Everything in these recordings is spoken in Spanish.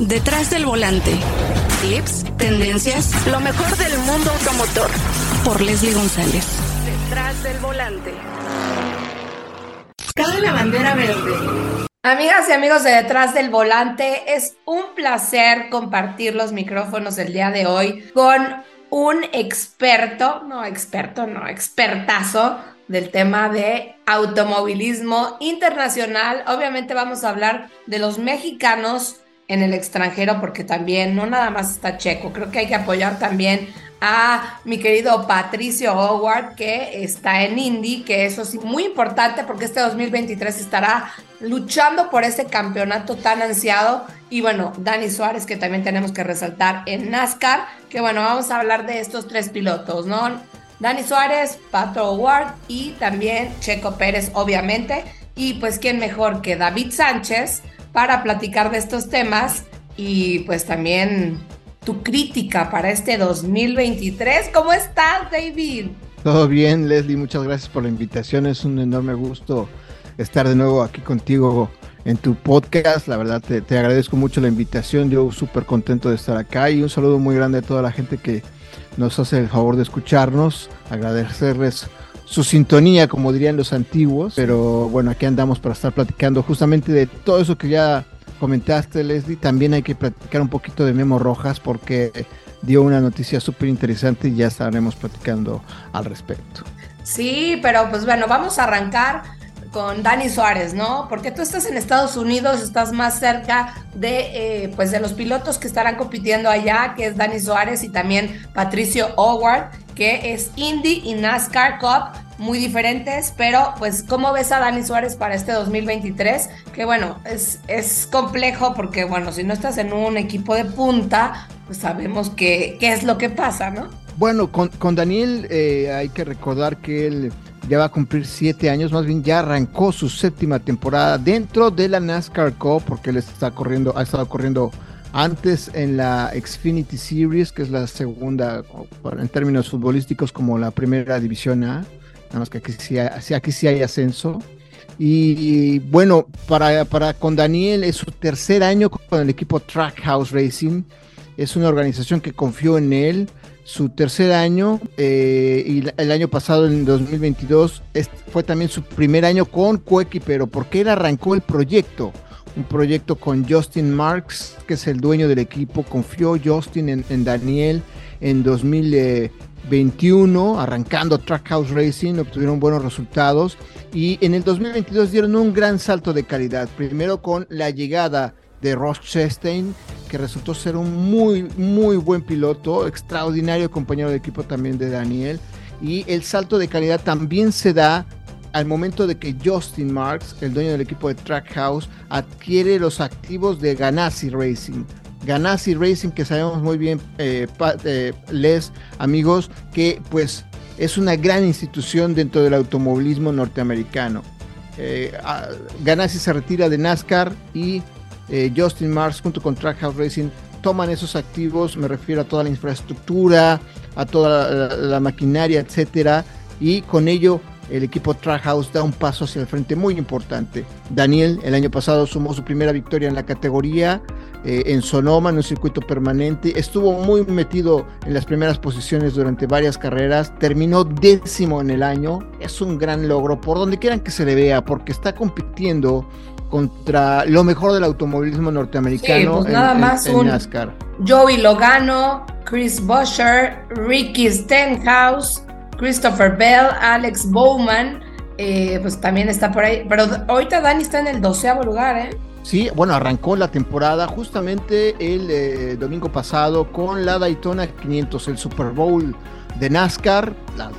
Detrás del volante. Tips, tendencias, lo mejor del mundo automotor. Por Leslie González. Detrás del volante. Cabe la bandera verde. Amigas y amigos de Detrás del Volante, es un placer compartir los micrófonos el día de hoy con un experto, no experto, no, expertazo del tema de automovilismo internacional. Obviamente vamos a hablar de los mexicanos en el extranjero porque también no nada más está Checo, creo que hay que apoyar también a mi querido Patricio Howard que está en Indy, que eso es muy importante porque este 2023 estará luchando por ese campeonato tan ansiado y bueno, Dani Suárez que también tenemos que resaltar en NASCAR, que bueno, vamos a hablar de estos tres pilotos, ¿no? Dani Suárez, Pato Howard y también Checo Pérez, obviamente. Y pues, ¿quién mejor que David Sánchez para platicar de estos temas? Y pues también tu crítica para este 2023. ¿Cómo estás, David? Todo bien, Leslie. Muchas gracias por la invitación. Es un enorme gusto estar de nuevo aquí contigo en tu podcast. La verdad, te, te agradezco mucho la invitación. Yo súper contento de estar acá y un saludo muy grande a toda la gente que nos hace el favor de escucharnos, agradecerles su sintonía, como dirían los antiguos, pero bueno, aquí andamos para estar platicando justamente de todo eso que ya comentaste, Leslie. También hay que platicar un poquito de Memo Rojas porque dio una noticia súper interesante y ya estaremos platicando al respecto. Sí, pero pues bueno, vamos a arrancar con Dani Suárez, ¿no? Porque tú estás en Estados Unidos, estás más cerca de, eh, pues de los pilotos que estarán compitiendo allá, que es Dani Suárez y también Patricio Howard, que es Indy y NASCAR Cup, muy diferentes, pero pues ¿cómo ves a Dani Suárez para este 2023? Que bueno, es, es complejo porque bueno, si no estás en un equipo de punta, pues sabemos que, qué es lo que pasa, ¿no? Bueno, con, con Daniel eh, hay que recordar que él ya va a cumplir siete años, más bien ya arrancó su séptima temporada dentro de la NASCAR Cup, porque él está corriendo, ha estado corriendo antes en la Xfinity Series, que es la segunda en términos futbolísticos como la primera división A, nada más que aquí sí hay, hay ascenso. Y, bueno, para, para con Daniel es su tercer año con el equipo Trackhouse Racing. Es una organización que confió en él su tercer año eh, y el año pasado, en 2022, fue también su primer año con Cuequi, pero porque él arrancó el proyecto, un proyecto con Justin Marks, que es el dueño del equipo, confió Justin en, Daniel en 2021, arrancando Trackhouse Racing, obtuvieron buenos resultados y en el 2022 dieron un gran salto de calidad, primero con la llegada de Ross Chastain, que resultó ser un muy, muy buen piloto, extraordinario compañero de equipo también de Daniel. Y el salto de calidad también se da al momento de que Justin Marks, el dueño del equipo de Trackhouse, adquiere los activos de Ganassi Racing. Ganassi Racing, que sabemos muy bien, eh, eh, les amigos, que pues es una gran institución dentro del automovilismo norteamericano. Eh, Ganassi se retira de NASCAR y Justin Mars junto con Trackhouse Racing toman esos activos, me refiero a toda la infraestructura, a toda la, maquinaria, etcétera, y con ello el equipo Trackhouse da un paso hacia el frente muy importante. Daniel el año pasado sumó su primera victoria en la categoría eh, en Sonoma, en un circuito permanente. Estuvo muy metido en las primeras posiciones durante varias carreras. Terminó décimo en el año. Es un gran logro por donde quieran que se le vea, porque está compitiendo contra lo mejor del automovilismo norteamericano pues nada más un NASCAR. Joey Logano, Chris Bosher, Ricky Stenhouse, Christopher Bell, Alex Bowman, eh, pues también está por ahí. Pero ahorita Dani está en el doceavo lugar, ¿eh? Sí, bueno, arrancó la temporada justamente el eh, domingo pasado con la Daytona 500, el Super Bowl de NASCAR,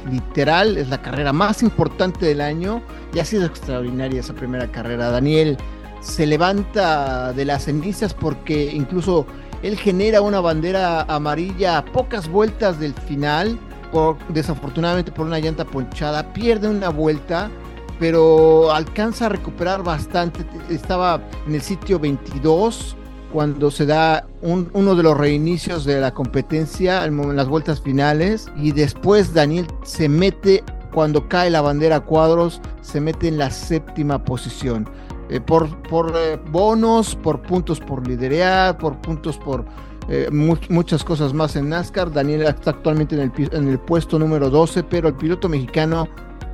literal, es la carrera más importante del año y ha sido extraordinaria esa primera carrera. Daniel se levanta de las cenizas porque incluso él genera una bandera amarilla a pocas vueltas del final, por, desafortunadamente por una llanta ponchada, pierde una vuelta, pero alcanza a recuperar bastante. Estaba en el sitio 22 cuando se da uno de los reinicios de la competencia en las vueltas finales y después Daniel se mete cuando cae la bandera a cuadros se mete en la séptima posición. eh, por, por eh, bonos, por puntos por liderar, por puntos por muchas cosas más en NASCAR. Daniel está actualmente en el, puesto número 12, pero el piloto mexicano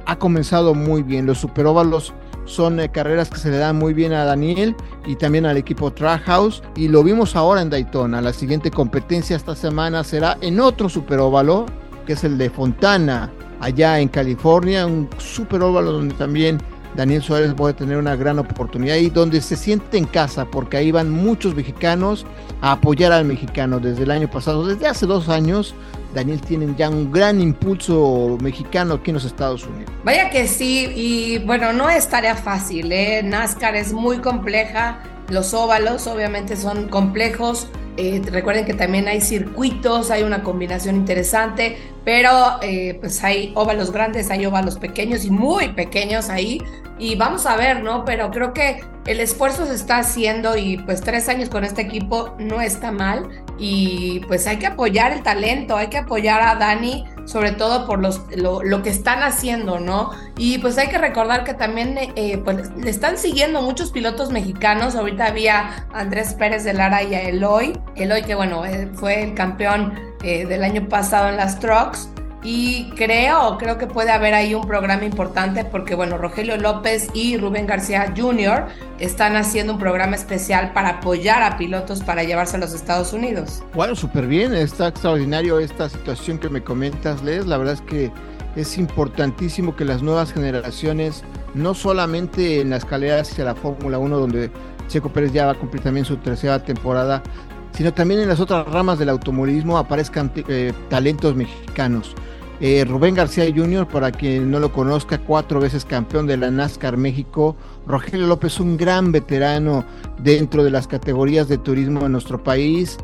ha comenzado muy bien. Los superóvalos son carreras que se le dan muy bien a Daniel y también al equipo Trackhouse y lo vimos ahora en Daytona. La siguiente competencia esta semana será en otro superóvalo que es el de Fontana allá en California, un super óvalo donde también Daniel Suárez puede tener una gran oportunidad y donde se siente en casa, porque ahí van muchos mexicanos a apoyar al mexicano desde el año pasado, desde hace dos años. Daniel tiene ya un gran impulso mexicano aquí en los Estados Unidos. Vaya que sí, y bueno, no es tarea fácil, ¿eh? NASCAR es muy compleja, los óvalos obviamente son complejos, eh, recuerden que también hay circuitos, hay una combinación interesante, pero eh, pues hay óvalos grandes, hay óvalos pequeños y muy pequeños ahí. Y vamos a ver, ¿no? Pero creo que el esfuerzo se está haciendo y pues tres años con este equipo no está mal. Y pues hay que apoyar el talento, hay que apoyar a Dani sobre todo por los, lo, que están haciendo, ¿no? Y pues hay que recordar que también eh, pues, le están siguiendo muchos pilotos mexicanos. Ahorita había Andrés Pérez de Lara y a Eloy. Eloy que bueno, eh, fue el campeón eh, del año pasado en las trucks. Y creo, creo que puede haber ahí un programa importante porque, bueno, Rogelio López y Rubén García Jr. están haciendo un programa especial para apoyar a pilotos para llevarse a los Estados Unidos. Bueno, súper bien, está extraordinario esta situación que me comentas, Les. La verdad es que es importantísimo que las nuevas generaciones, no solamente en la escalera hacia la Fórmula 1, donde Checo Pérez ya va a cumplir también su tercera temporada, sino también en las otras ramas del automovilismo aparezcan eh, talentos mexicanos. Eh, Rubén García Jr., para quien no lo conozca, cuatro veces campeón de la NASCAR México. Rogelio López, un gran veterano dentro de las categorías de turismo en nuestro país.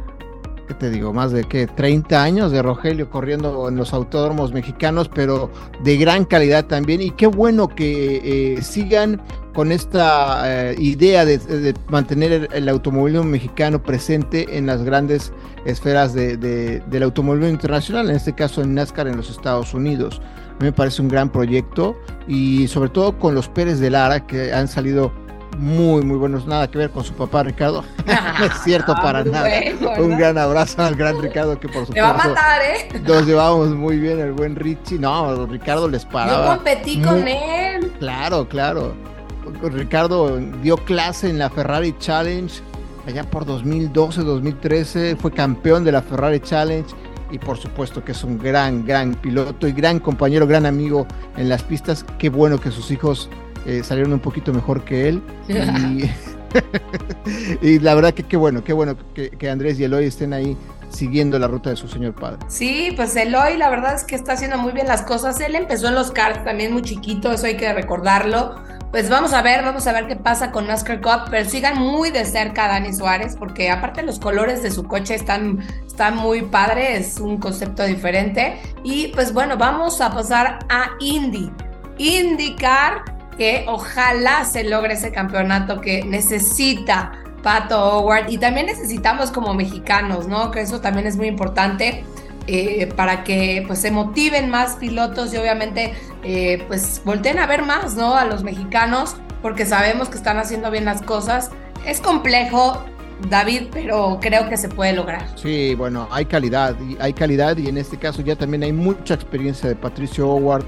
¿Qué te digo? Más de que 30 años de Rogelio corriendo en los autódromos mexicanos, pero de gran calidad también. Y qué bueno que eh, sigan con esta eh, idea de, mantener el, automovilismo mexicano presente en las grandes esferas de, del automovilismo internacional, en este caso en NASCAR en los Estados Unidos. A mí me parece un gran proyecto y sobre todo con los Pérez de Lara que han salido muy, muy buenos. Nada que ver con su papá Ricardo. no es cierto para ah, nada. un gran abrazo al gran Ricardo que por supuesto. Te va a matar, ¿eh? Nos llevamos muy bien el buen Richie. No, Ricardo les paraba. Yo competí con él. Claro, claro. Ricardo dio clase en la Ferrari Challenge allá por 2012, 2013, fue campeón de la Ferrari Challenge y por supuesto que es un gran, gran piloto y gran compañero, gran amigo en las pistas. Qué bueno que sus hijos eh, salieron un poquito mejor que él. Y, la verdad que qué bueno, qué bueno que, que Andrés y Eloy estén ahí siguiendo la ruta de su señor padre. Sí, pues Eloy la verdad es que está haciendo muy bien las cosas. Él empezó en los karts también muy chiquito, eso hay que recordarlo. Pues vamos a ver, vamos a ver qué pasa con NASCAR Cup, pero sigan muy de cerca a Dani Suárez, porque aparte los colores de su coche están, están muy padres, es un concepto diferente. Y pues bueno, vamos a pasar a Indy. Indicar que ojalá se logre ese campeonato que necesita Pato Howard y también necesitamos como mexicanos, ¿no? Que eso también es muy importante. Eh, para que pues se motiven más pilotos y obviamente eh, pues volteen a ver más, ¿no? A los mexicanos, porque sabemos que están haciendo bien las cosas. Es complejo, David, pero creo que se puede lograr. Sí, bueno, hay calidad, y hay calidad y en este caso ya también hay mucha experiencia de Patricio Howard,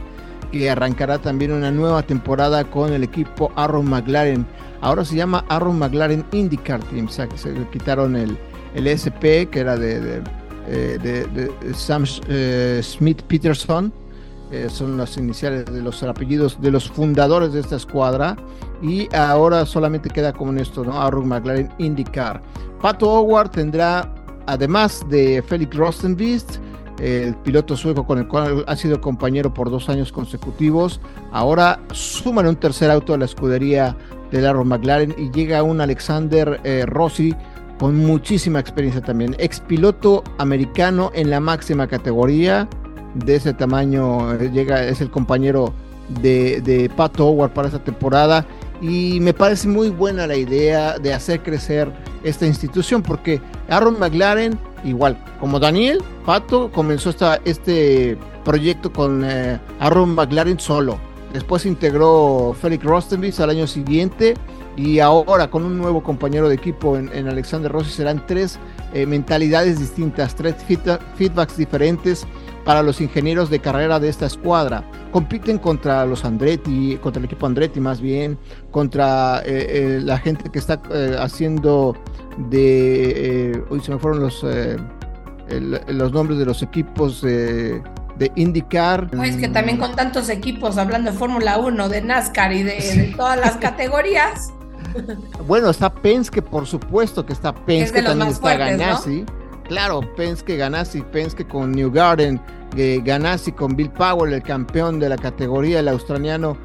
que arrancará también una nueva temporada con el equipo Aaron McLaren. Ahora se llama Aaron McLaren IndyCar Team, o sea, que se quitaron el, el SP, que era de eh, de, Sam eh, Smith Peterson. Eh, son las iniciales de los apellidos de los fundadores de esta escuadra. Y ahora solamente queda como esto, ¿no? Aaron McLaren IndyCar. Pato Howard tendrá, además de Felix Rostenbeest, el piloto sueco con el cual ha sido compañero por dos años consecutivos. Ahora suman un tercer auto a la escudería de Aaron McLaren y llega un Alexander Rossi con muchísima experiencia también. Ex piloto americano en la máxima categoría. De ese tamaño eh, llega, es el compañero de, de Pat Howard para esta temporada. Y me parece muy buena la idea de hacer crecer esta institución porque Aaron McLaren, igual como Daniel, Pato comenzó esta, este proyecto con eh, Aaron McLaren solo. Después integró Felix Rostenbis al año siguiente y ahora con un nuevo compañero de equipo en, Alexander Rossi serán tres eh, mentalidades distintas, tres feedbacks diferentes para los ingenieros de carrera de esta escuadra. Compiten contra los Andretti, contra el equipo Andretti más bien, contra eh, eh, la gente que está haciendo de... hoy se me fueron los, los nombres de los equipos de IndyCar. es que también con tantos equipos, hablando de Fórmula 1, de NASCAR y de todas las categorías. Bueno, está Penske, por supuesto que está Penske, también está Ganassi. Claro, Penske, Ganassi, Penske con New Garden, eh, Ganassi con Bill Powell, el campeón de la categoría, el australiano.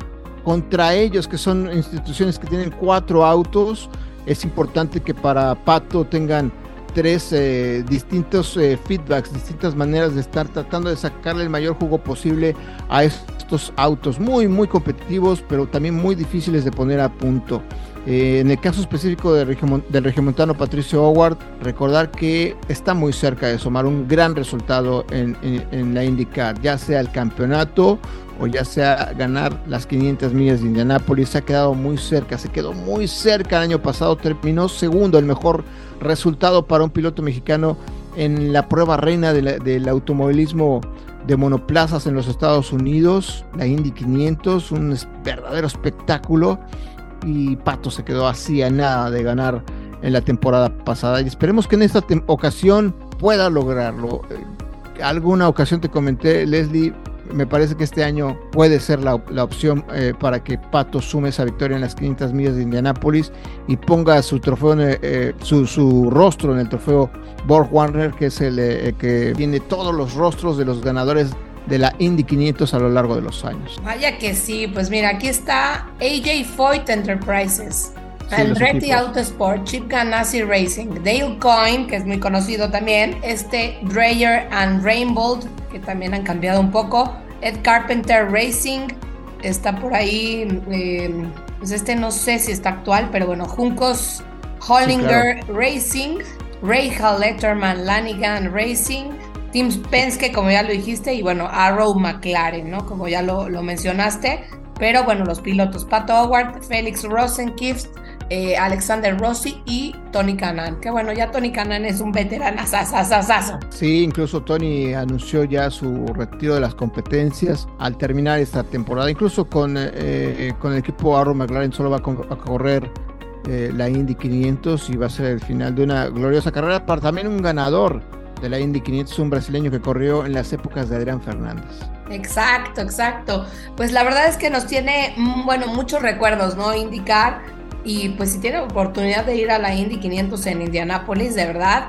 Contra ellos, que son instituciones que tienen cuatro autos, es importante que para Pato tengan tres eh, distintos eh, feedbacks, distintas maneras de estar tratando de sacarle el mayor jugo posible a estos autos muy, muy competitivos, pero también muy difíciles de poner a punto. Eh, en el caso específico del, del regiomontano Patricio Howard, recordar que está muy cerca de sumar un gran resultado en, la IndyCar, ya sea el campeonato o ya sea ganar las 500 millas de Indianápolis. Se ha quedado muy cerca, se quedó muy cerca el año pasado, terminó segundo, el mejor resultado para un piloto mexicano en la prueba reina del automovilismo de monoplazas en los Estados Unidos, la Indy 500, un verdadero espectáculo y Pato se quedó así a nada de ganar en la temporada pasada y esperemos que en esta ocasión pueda lograrlo. Eh, alguna ocasión te comenté, Leslie, me parece que este año puede ser la, opción eh, para que Pato sume esa victoria en las 500 millas de Indianápolis y ponga su trofeo, eh, su, rostro en el trofeo Borg Warner, que es el que tiene todos los rostros de los ganadores de la Indy 500 a lo largo de los años. Vaya que sí, pues mira, aquí está AJ Foyt Enterprises. Andretti Autosport, Chip Ganassi Racing, Dale Coyne, que es muy conocido también, este Dreyer and Rainbow, que también han cambiado un poco, Ed Carpenter Racing, está por ahí, eh, pues este no sé si está actual, pero bueno, Juncos Hollinger Racing, Ray Letterman Lanigan Racing, Tim Penske, como ya lo dijiste, y bueno, Arrow McLaren, ¿no? Como ya lo, mencionaste. Pero bueno, los pilotos Pato Howard, Félix Rosenkift, eh, Alexander Rossi y Tony Canan. Que bueno, ya Tony Canan es un veterano. Sí, incluso Tony anunció ya su retiro de las competencias al terminar esta temporada. Incluso con, eh, con el equipo Arrow McLaren solo va a, correr eh, la Indy 500 y va a ser el final de una gloriosa carrera para también un ganador de la Indy 500, un brasileño que corrió en las épocas de Adrián Fernández. Exacto, exacto. Pues la verdad es que nos tiene, mm, bueno, muchos recuerdos, ¿no? Indicar. Y pues si tienen oportunidad de ir a la Indy 500 en Indianápolis, de verdad,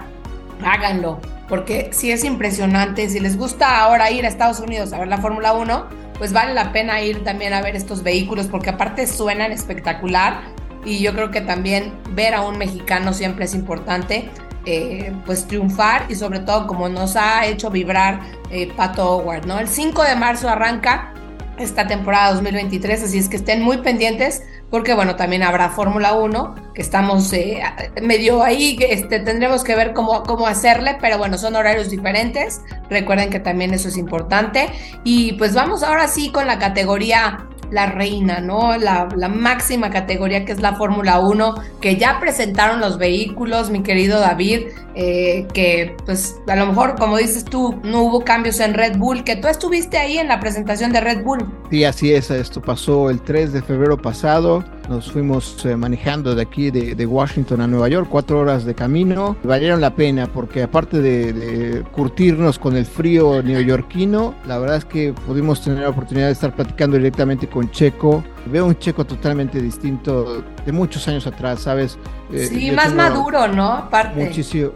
háganlo. Porque si es impresionante, si les gusta ahora ir a Estados Unidos a ver la Fórmula 1, pues vale la pena ir también a ver estos vehículos porque aparte suenan espectacular y yo creo que también ver a un mexicano siempre es importante. Eh, pues triunfar y sobre todo como nos ha hecho vibrar eh, Pato Howard, ¿no? El 5 de marzo arranca esta temporada 2023, así es que estén muy pendientes porque bueno, también habrá Fórmula 1, que estamos eh, medio ahí, este, tendremos que ver cómo, cómo hacerle, pero bueno, son horarios diferentes, recuerden que también eso es importante. Y pues vamos ahora sí con la categoría la reina, ¿no? La, máxima categoría que es la Fórmula 1, que ya presentaron los vehículos, mi querido David, eh, que pues a lo mejor, como dices tú, no hubo cambios en Red Bull, que tú estuviste ahí en la presentación de Red Bull. Sí, así es, esto pasó el 3 de febrero pasado, nos fuimos eh, manejando de aquí de, Washington a Nueva York, cuatro horas de camino, valieron la pena porque aparte de, de curtirnos con el frío neoyorquino, la verdad es que pudimos tener la oportunidad de estar platicando directamente con Checo, veo un Checo totalmente distinto de muchos años atrás, ¿sabes? Eh, sí, más maduro, ¿no? Aparte. Muchísimo,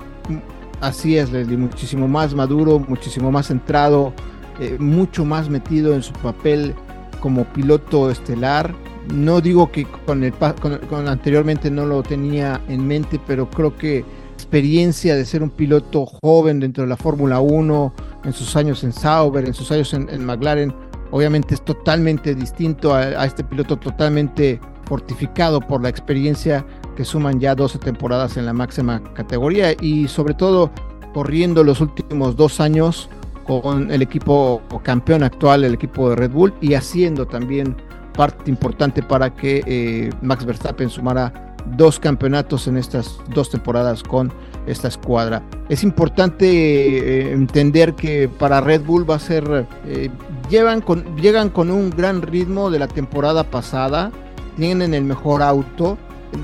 así es, Leslie, muchísimo más maduro, muchísimo más centrado, eh, mucho más metido en su papel como piloto estelar. No digo que con el con, anteriormente no lo tenía en mente, pero creo que experiencia de ser un piloto joven dentro de la Fórmula 1, en sus años en Sauber, en sus años en, en McLaren, obviamente es totalmente distinto a, este piloto totalmente fortificado por la experiencia que suman ya 12 temporadas en la máxima categoría y sobre todo corriendo los últimos dos años con el equipo campeón actual, el equipo de Red Bull, y haciendo también parte importante para que eh, Max Verstappen sumara dos campeonatos en estas dos temporadas con esta escuadra. Es importante eh, entender que para Red Bull va a ser, eh, llevan con, llegan con un gran ritmo de la temporada pasada, tienen el mejor auto,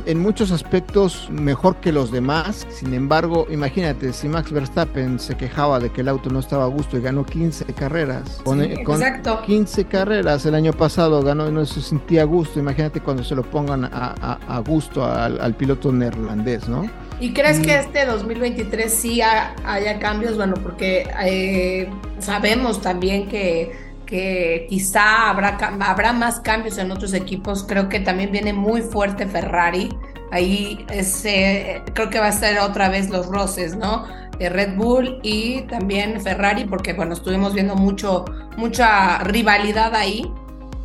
en, muchos aspectos mejor que los demás. Sin embargo, imagínate, si Max Verstappen se quejaba de que el auto no estaba a gusto y ganó 15 carreras. Con, sí, con 15 carreras el año pasado ganó y no se sentía a gusto. Imagínate cuando se lo pongan a, gusto al, piloto neerlandés, ¿no? ¿Y crees que mm. este 2023 sí haya cambios? Bueno, porque eh, sabemos también que que quizá habrá, habrá más cambios en otros equipos. Creo que también viene muy fuerte Ferrari. Ahí ese, creo que va a ser otra vez los roces, ¿no? Red Bull y también Ferrari, porque bueno, estuvimos viendo mucho, mucha rivalidad ahí.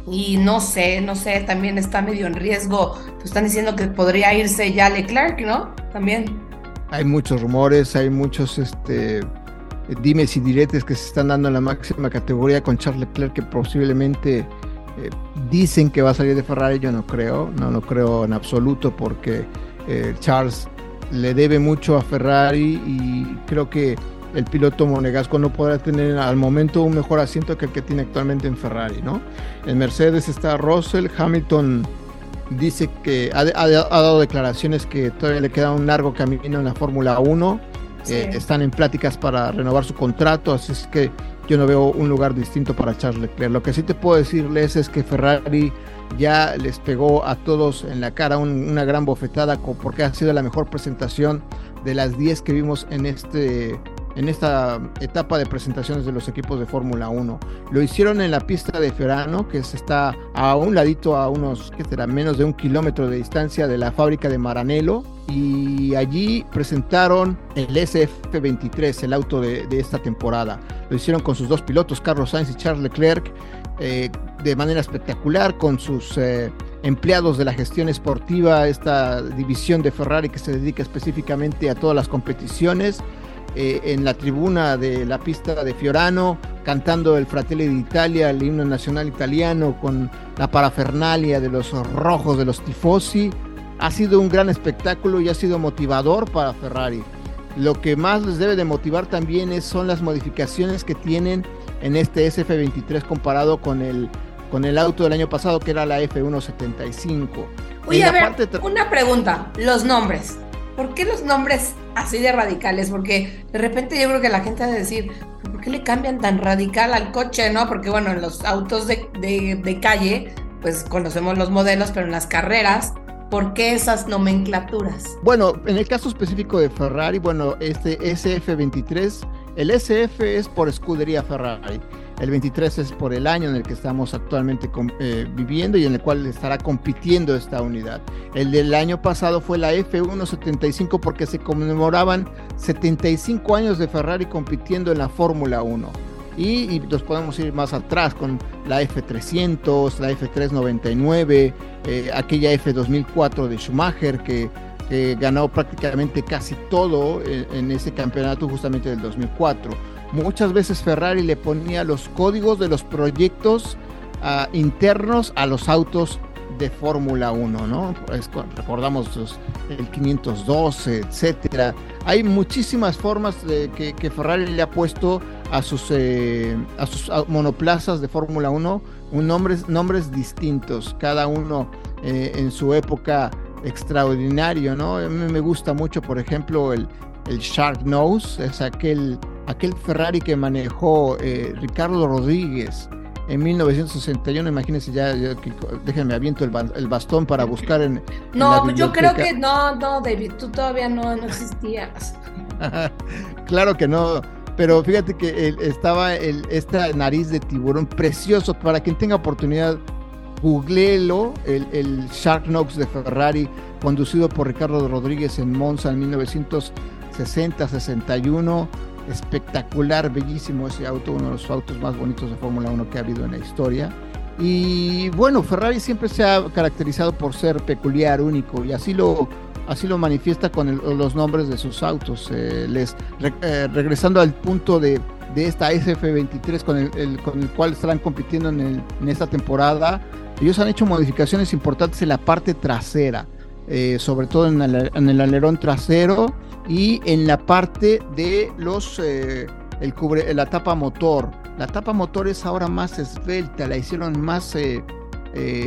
Y no sé, no sé, también está medio en riesgo. Pues están diciendo que podría irse ya Leclerc, ¿no? También. Hay muchos rumores, hay muchos este, dimes y diretes que se están dando en la máxima categoría con Charles Leclerc que posiblemente eh, dicen que va a salir de Ferrari, yo no creo, no lo creo en absoluto porque eh, Charles le debe mucho a Ferrari y creo que el piloto monegasco no podrá tener al momento un mejor asiento que el que tiene actualmente en Ferrari, ¿no? En Mercedes está Russell, Hamilton dice que ha, ha dado declaraciones que todavía le queda un largo camino en la Fórmula 1 eh, están en pláticas para renovar su contrato, así es que yo no veo un lugar distinto para Charles Leclerc. Lo que sí te puedo decirles es que Ferrari ya les pegó a todos en la cara una gran bofetada porque ha sido la mejor presentación de las 10 que vimos en este en esta etapa de presentaciones de los equipos de Fórmula 1. Lo hicieron en la pista de Ferrano, que está a un ladito, a unos, ¿qué será? Menos de un kilómetro de distancia de la fábrica de Maranello. Y allí presentaron el SF23, el auto de, esta temporada. Lo hicieron con sus dos pilotos, Carlos Sainz y Charles Leclerc, eh, de manera espectacular, con sus eh, empleados de la gestión esportiva, esta división de Ferrari que se dedica específicamente a todas las competiciones. Eh, en la tribuna de la pista de Fiorano, cantando el Fratelli d'Italia, el himno nacional italiano, con la parafernalia de los rojos de los tifosi. Ha sido un gran espectáculo y ha sido motivador para Ferrari. Lo que más les debe de motivar también es, son las modificaciones que tienen en este SF23 comparado con el, con el auto del año pasado que era la F175. Oye, a ver, una pregunta, los nombres. ¿Por qué los nombres así de radicales? Porque de repente yo creo que la gente va a decir, ¿por qué le cambian tan radical al coche, no? Porque bueno, en los autos de, de, calle, pues conocemos los modelos, pero en las carreras, ¿por qué esas nomenclaturas? Bueno, en el caso específico de Ferrari, bueno, este SF23, el SF es por escudería Ferrari. El 23 es por el año en el que estamos actualmente eh, viviendo y en el cual estará compitiendo esta unidad. El del año pasado fue la F175 porque se conmemoraban 75 años de Ferrari compitiendo en la Fórmula 1. Y, nos podemos ir más atrás con la F300, la F399, eh, aquella F2004 de Schumacher que ganó prácticamente casi todo en, en ese campeonato justamente del 2004 muchas veces Ferrari le ponía los códigos de los proyectos ah, internos a los autos de Fórmula 1, ¿no? recordamos el 512, etcétera. Hay muchísimas formas de que, Ferrari le ha puesto a sus, eh, a sus monoplazas de Fórmula 1 un nombres, nombres distintos, cada uno eh, en su época extraordinario, ¿no? A mí me gusta mucho, por ejemplo, el, el Shark Nose, es aquel aquel Ferrari que manejó eh, Ricardo Rodríguez en 1961, imagínense ya, déjenme aviento el, bastón para buscar en... No, yo creo que no, no, David, tú todavía no, no existías. claro que no, pero fíjate que estaba el, esta nariz de tiburón precioso, para quien tenga oportunidad, googleelo, el, el Shark Nose de Ferrari, conducido por Ricardo Rodríguez en Monza en 1960-61 espectacular, bellísimo ese auto, uno de los autos más bonitos de Fórmula 1 que ha habido en la historia. Y bueno, Ferrari siempre se ha caracterizado por ser peculiar, único, y así lo, así lo manifiesta con los nombres de sus autos. Eh, les, eh, regresando al punto de, de esta SF23 con el, con el cual estarán compitiendo en, en esta temporada, ellos han hecho modificaciones importantes en la parte trasera, eh, sobre todo en el, alerón trasero y en la parte de los eh, el cubre, la tapa motor. La tapa motor es ahora más esbelta, la hicieron más eh,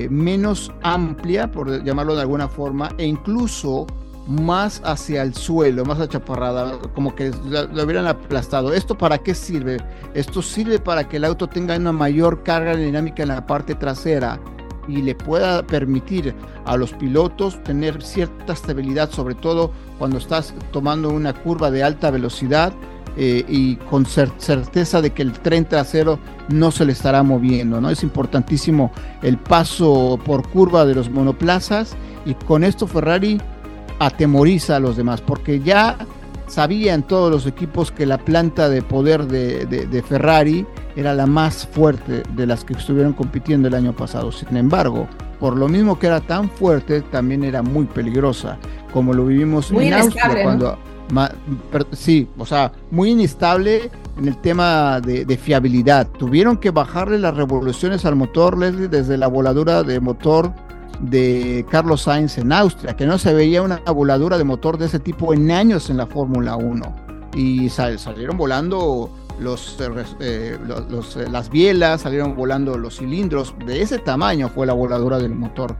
menos amplia, por llamarlo de alguna forma, e incluso más hacia el suelo, más achaparrada, como que lo hubieran aplastado. ¿Esto para qué sirve? Esto sirve para que el auto tenga una mayor carga dinámica en la parte trasera y le pueda permitir a los pilotos tener cierta estabilidad, sobre todo cuando estás tomando una curva de alta velocidad eh, y con certeza de que el tren trasero no se le estará moviendo. ¿no? Es importantísimo el paso por curva de los monoplazas y con esto Ferrari atemoriza a los demás, porque ya sabían todos los equipos que la planta de poder de, Ferrari era la más fuerte de las que estuvieron compitiendo el año pasado. Sin embargo, por lo mismo que era tan fuerte, también era muy peligrosa, como lo vivimos en Austria cuando... sí, o sea, muy inestable en el tema de, de, fiabilidad. Tuvieron que bajarle las revoluciones al motor, Leslie, desde la voladura de motor de Carlos Sainz en Austria, que no se veía una voladura de motor de ese tipo en años en la Fórmula 1. Y salieron volando los, eh, los, eh, las bielas, salieron volando los cilindros, de ese tamaño fue la voladura del motor.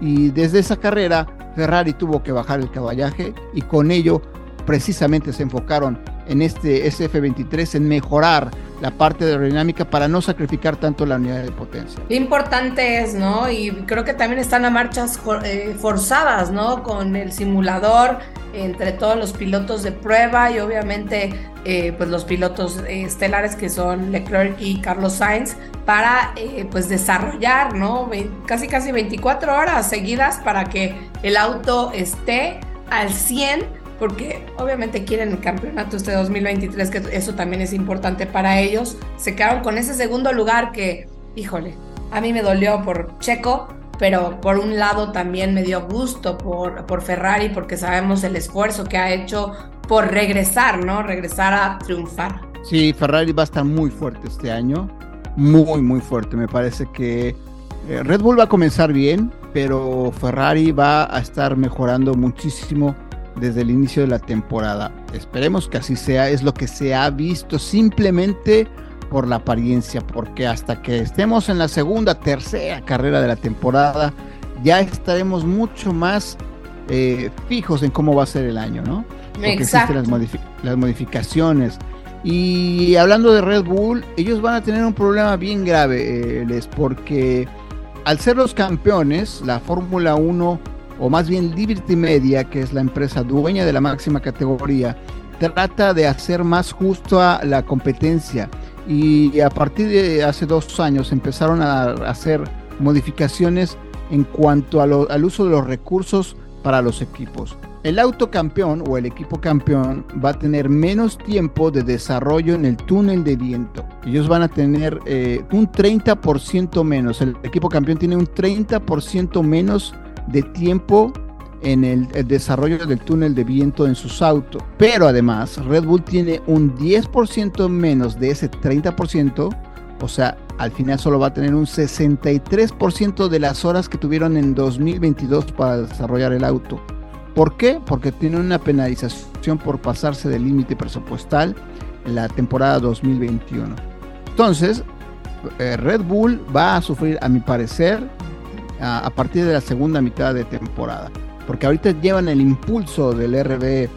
Y desde esa carrera, Ferrari tuvo que bajar el caballaje y con ello precisamente se enfocaron en este SF23 en mejorar la parte de aerodinámica para no sacrificar tanto la unidad de potencia. Lo importante es, ¿no? Y creo que también están a marchas eh, forzadas, ¿no? Con el simulador entre todos los pilotos de prueba y obviamente eh, pues los pilotos eh, estelares que son Leclerc y Carlos Sainz para pues desarrollar, ¿no? Casi casi 24 horas seguidas para que el auto esté al 100 porque obviamente quieren el campeonato este 2023, que eso también es importante para ellos. Se quedaron con ese segundo lugar que, híjole, a mí me dolió por Checo, pero por un lado también me dio gusto por, por Ferrari, porque sabemos el esfuerzo que ha hecho por regresar, ¿no? Regresar a triunfar. Sí, Ferrari va a estar muy fuerte este año, muy, muy fuerte. Me parece que eh, Red Bull va a comenzar bien, pero Ferrari va a estar mejorando muchísimo desde el inicio de la temporada. Esperemos que así sea, es lo que se ha visto simplemente por la apariencia, porque hasta que estemos en la segunda, tercera carrera de la temporada, ya estaremos mucho más eh, fijos en cómo va a ser el año, ¿no? Porque existen las, las modificaciones. Y hablando de Red Bull, ellos van a tener un problema bien grave, eh, les, porque al ser los campeones, la Fórmula 1 o más bien Liberty Media, que es la empresa dueña de la máxima categoría, trata de hacer más justa la competencia y a partir de hace dos años empezaron a hacer modificaciones en cuanto al uso de los recursos para los equipos. El auto campeón o el equipo campeón va a tener menos tiempo de desarrollo en el túnel de viento. Ellos van a tener eh, un 30% menos. El equipo campeón tiene un 30% menos de tiempo en el, desarrollo del túnel de viento en sus autos. Pero además, Red Bull tiene un 10% menos de ese 30%, o sea, al final solo va a tener un 63% de las horas que tuvieron en 2022 para desarrollar el auto. ¿Por qué? Porque tiene una penalización por pasarse del límite presupuestal en la temporada 2021. Entonces, eh, Red Bull va a sufrir, a mi parecer, a, partir de la segunda mitad de temporada. Porque ahorita llevan el impulso del RB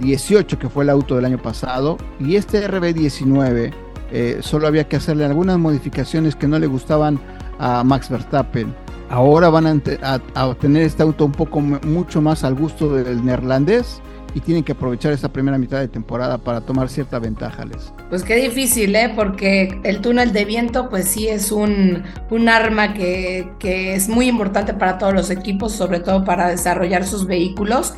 18, eh, que fue el auto del año pasado, y este RB 19 eh, solo había que hacerle algunas modificaciones que no le gustaban a Max Verstappen. Ahora van a, a, tener este auto un poco mucho más al gusto del neerlandés y tienen que aprovechar esta primera mitad de temporada para tomar cierta ventaja, Les. Pues qué difícil, ¿eh? Porque el túnel de viento, pues sí es un, un arma que, que es muy importante para todos los equipos, sobre todo para desarrollar sus vehículos.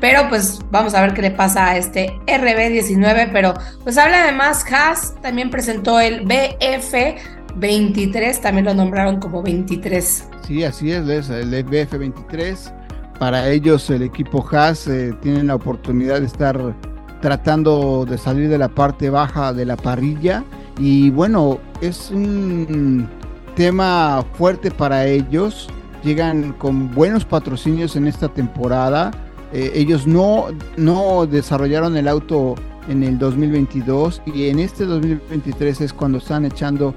Pero pues vamos a ver qué le pasa a este RB19. Pero pues habla además, Haas también presentó el BF23, también lo nombraron como 23. Sí, así es, Les, el BF23 para ellos el equipo Haas eh, tiene la oportunidad de estar tratando de salir de la parte baja de la parrilla y bueno, es un tema fuerte para ellos. Llegan con buenos patrocinios en esta temporada. Eh, ellos no, no desarrollaron el auto en el 2022 y en este 2023 es cuando están echando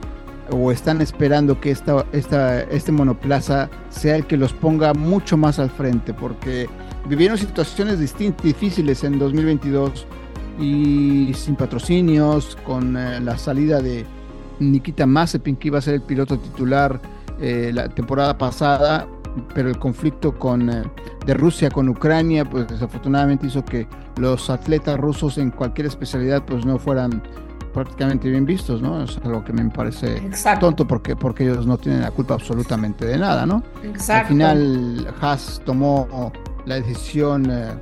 o están esperando que esta, esta, este monoplaza sea el que los ponga mucho más al frente, porque vivieron situaciones distintas, difíciles en 2022 y sin patrocinios, con eh, la salida de Nikita Mazepin, que iba a ser el piloto titular eh, la temporada pasada, pero el conflicto con, eh, de Rusia con Ucrania, pues desafortunadamente hizo que los atletas rusos en cualquier especialidad pues no fueran prácticamente bien vistos, ¿no? Es algo que me parece tonto porque, porque ellos no tienen la culpa absolutamente de nada, ¿no? Exacto. Al final Haas tomó la decisión eh,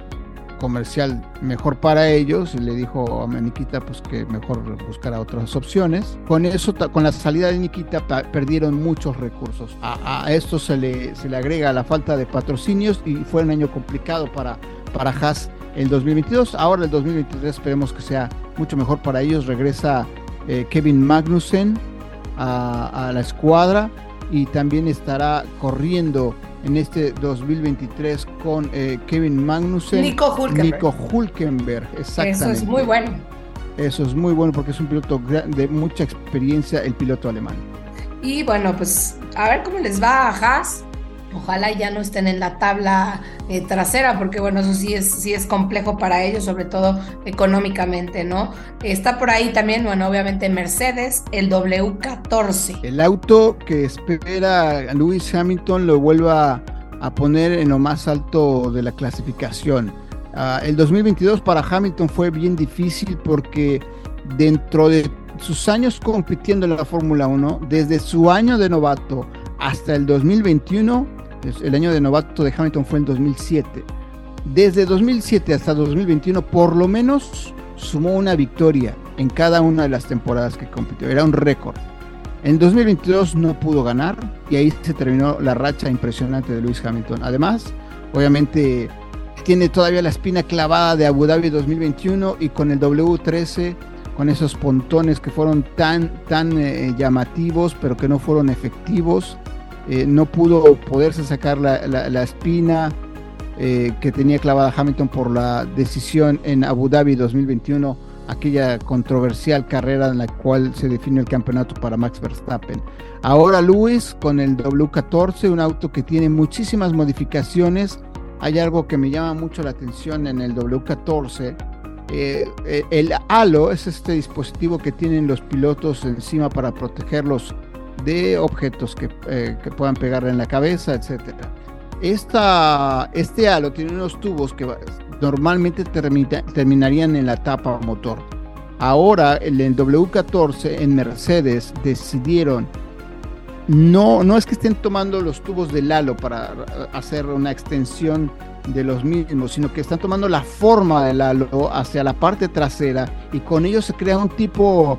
comercial mejor para ellos y le dijo a Nikita pues que mejor buscara otras opciones. Con eso, con la salida de Nikita perdieron muchos recursos. A, a, esto se le, se le agrega la falta de patrocinios y fue un año complicado para, para Haas el 2022. Ahora el 2023 esperemos que sea mucho mejor para ellos. Regresa eh, Kevin Magnussen a, la escuadra y también estará corriendo en este 2023 con eh, Kevin Magnussen. Nico Hulkenberg. Nico Hulkenberg, exactamente. Eso es muy bueno. Eso es muy bueno porque es un piloto de mucha experiencia, el piloto alemán. Y bueno, pues a ver cómo les va a Haas. Ojalá ya no estén en la tabla eh, trasera, porque bueno, eso sí es, sí es complejo para ellos, sobre todo económicamente, ¿no? Está por ahí también, bueno, obviamente Mercedes, el W14. El auto que espera Lewis Hamilton lo vuelva a poner en lo más alto de la clasificación. Ah, el 2022 para Hamilton fue bien difícil porque dentro de sus años compitiendo en la Fórmula 1, desde su año de novato hasta el 2021, el año de novato de Hamilton fue en 2007. Desde 2007 hasta 2021, por lo menos sumó una victoria en cada una de las temporadas que compitió. Era un récord. En 2022 no pudo ganar y ahí se terminó la racha impresionante de Lewis Hamilton. Además, obviamente tiene todavía la espina clavada de Abu Dhabi 2021 y con el W13, con esos pontones que fueron tan, tan eh, llamativos pero que no fueron efectivos. Eh, no pudo poderse sacar la, espina eh, que tenía clavada Hamilton por la decisión en Abu Dhabi 2021, aquella controversial carrera en la cual se definió el campeonato para Max Verstappen. Ahora Lewis con el W14, un auto que tiene muchísimas modificaciones. Hay algo que me llama mucho la atención en el W14. Eh, el halo es este dispositivo que tienen los pilotos encima para protegerlos de objetos eh, que, puedan pegarle en la cabeza, etcétera. Esta, este halo tiene unos tubos que normalmente terminarían en la tapa motor. Ahora el W14 en Mercedes decidieron no, no es que estén tomando los tubos del halo para hacer una extensión de los mismos, sino que están tomando la forma del halo hacia la parte trasera y con ello se crea un tipo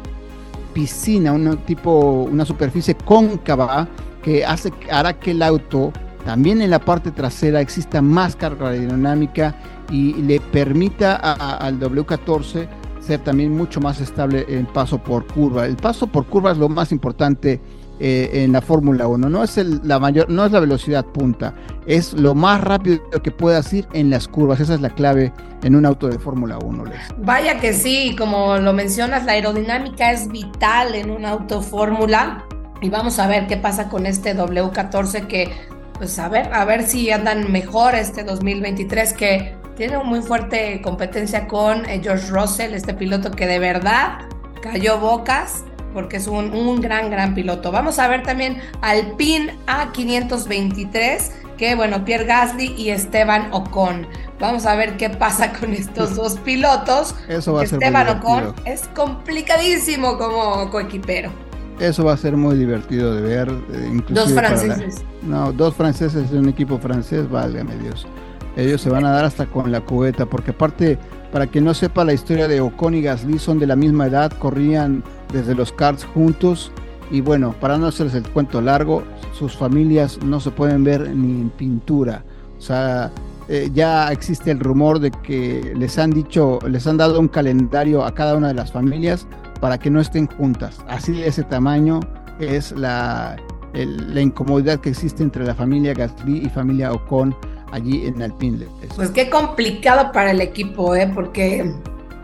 piscina, un tipo, una superficie cóncava que hace, hará que el auto también en la parte trasera exista más carga aerodinámica y le permita al W14 ser también mucho más estable en paso por curva. El paso por curva es lo más importante eh, en la Fórmula 1. No es la mayor, no es la velocidad punta, es lo más rápido que puedas ir en las curvas. Esa es la clave en un auto de Fórmula 1. Vaya que sí, como lo mencionas, la aerodinámica es vital en un auto Fórmula. Y vamos a ver qué pasa con este W14 que, pues a ver, a ver si andan mejor este 2023 que tiene muy fuerte competencia con eh, George Russell, este piloto que de verdad cayó bocas porque es un, gran, gran piloto. Vamos a ver también al PIN A523, que bueno, Pierre Gasly y Esteban Ocon. Vamos a ver qué pasa con estos dos pilotos. Eso va a Esteban Ocon es complicadísimo como coequipero. Eso va a ser muy divertido de ver. Eh, dos franceses. no, dos franceses de un equipo francés, válgame Dios. Ellos se van a dar hasta con la cubeta, porque aparte, para que no sepa la historia de Ocon y Gasly, son de la misma edad, corrían desde los karts juntos. Y bueno, para no hacerles el cuento largo, sus familias no se pueden ver ni en pintura. O sea, eh, ya existe el rumor de que les han dicho, les han dado un calendario a cada una de las familias para que no estén juntas. Así de ese tamaño es la, la incomodidad que existe entre la familia Gasly y familia Ocon allí en Alpine. Pues qué complicado para el equipo, ¿eh? porque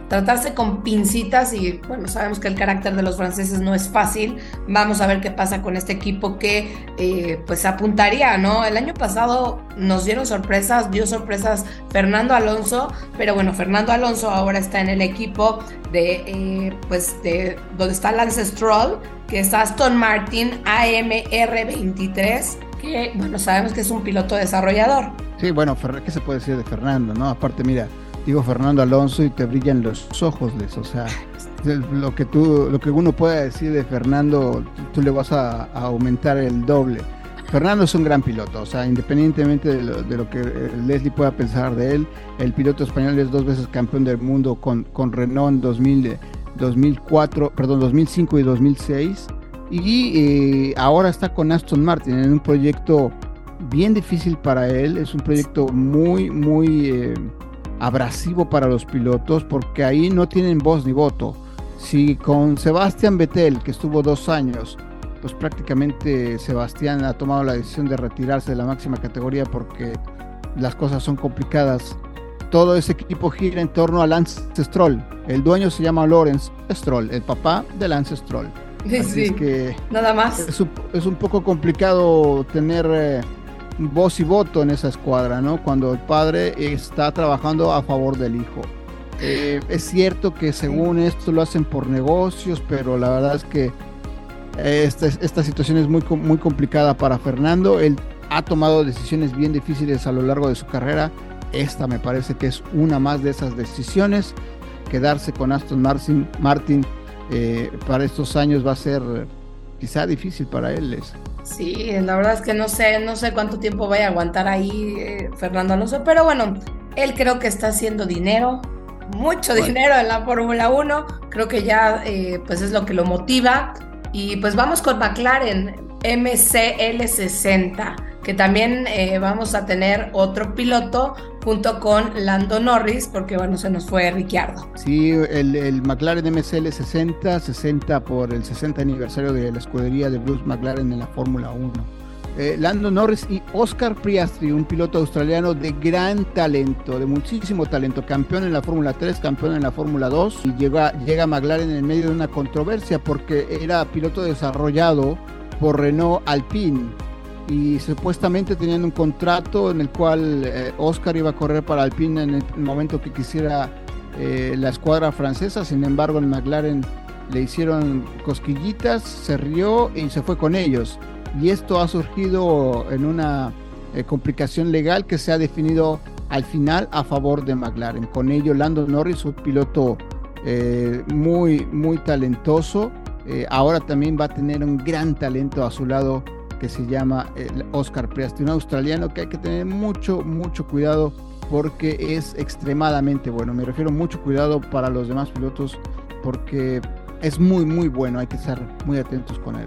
tratarse con pincitas y bueno, sabemos que el carácter de los franceses no es fácil. Vamos a ver qué pasa con este equipo que eh, pues apuntaría, ¿no? El año pasado nos dieron sorpresas, dio sorpresas Fernando Alonso, pero bueno, Fernando Alonso ahora está en el equipo de eh, pues de donde está Lance Stroll, que es Aston Martin AMR23, que bueno, sabemos que es un piloto desarrollador. Sí, bueno, ¿qué se puede decir de Fernando, no? Aparte, mira, digo Fernando Alonso y te brillan los ojos, Les. O sea, lo que tú, lo que uno pueda decir de Fernando, tú le vas a, aumentar el doble. Fernando es un gran piloto, o sea, independientemente de lo, que eh, Leslie pueda pensar de él, el piloto español es dos veces campeón del mundo con, con Renault en 2000, 2004, perdón, 2005 y 2006. Y eh, ahora está con Aston Martin en un proyecto bien difícil para él, es un proyecto muy, muy... Eh, abrasivo para los pilotos porque ahí no tienen voz ni voto. Si con Sebastián Vettel, que estuvo dos años, pues prácticamente Sebastián ha tomado la decisión de retirarse de la máxima categoría porque las cosas son complicadas. Todo ese equipo gira en torno a Lance Stroll. El dueño se llama Lawrence Stroll, el papá de Lance Stroll. Así que nada más. Es un, es un poco complicado tener eh, voz y voto en esa escuadra, ¿no? Cuando el padre está trabajando a favor del hijo. Eh, es cierto que según esto lo hacen por negocios, pero la verdad es que esta, esta situación es muy, muy complicada para Fernando. Él ha tomado decisiones bien difíciles a lo largo de su carrera. Esta me parece que es una más de esas decisiones. Quedarse con Aston Martin, Martin eh, para estos años va a ser quizá difícil para él. Sí, la verdad es que no sé, no sé cuánto tiempo vaya a aguantar ahí eh, Fernando Alonso, pero bueno, él creo que está haciendo dinero, mucho dinero en la Fórmula 1, creo que ya eh, pues es lo que lo motiva y pues vamos con McLaren MCL60, que también eh, vamos a tener otro piloto junto con Lando Norris, porque bueno, se nos fue Ricciardo. Sí, el, McLaren MCL 60, 60 por el 60 aniversario de la escudería de Bruce McLaren en la Fórmula 1. Eh, Lando Norris y Oscar Priastri, un piloto australiano de gran talento, de muchísimo talento, campeón en la Fórmula 3, campeón en la Fórmula 2 y llega, llega McLaren en medio de una controversia porque era piloto desarrollado por Renault Alpine y supuestamente tenían un contrato en el cual eh, Oscar iba a correr para Alpine en el momento que quisiera eh, la escuadra francesa, sin embargo en McLaren le hicieron cosquillitas, se rió y se fue con ellos. Y esto ha surgido en una eh, complicación legal que se ha definido al final a favor de McLaren. Con ello Lando Norris, un piloto muy, muy talentoso, ahora también va a tener un gran talento a su lado que se llama el Oscar Priestley, un australiano que hay que tener mucho, mucho cuidado porque es extremadamente bueno. Me refiero mucho cuidado para los demás pilotos porque es muy, muy bueno. Hay que estar muy atentos con él.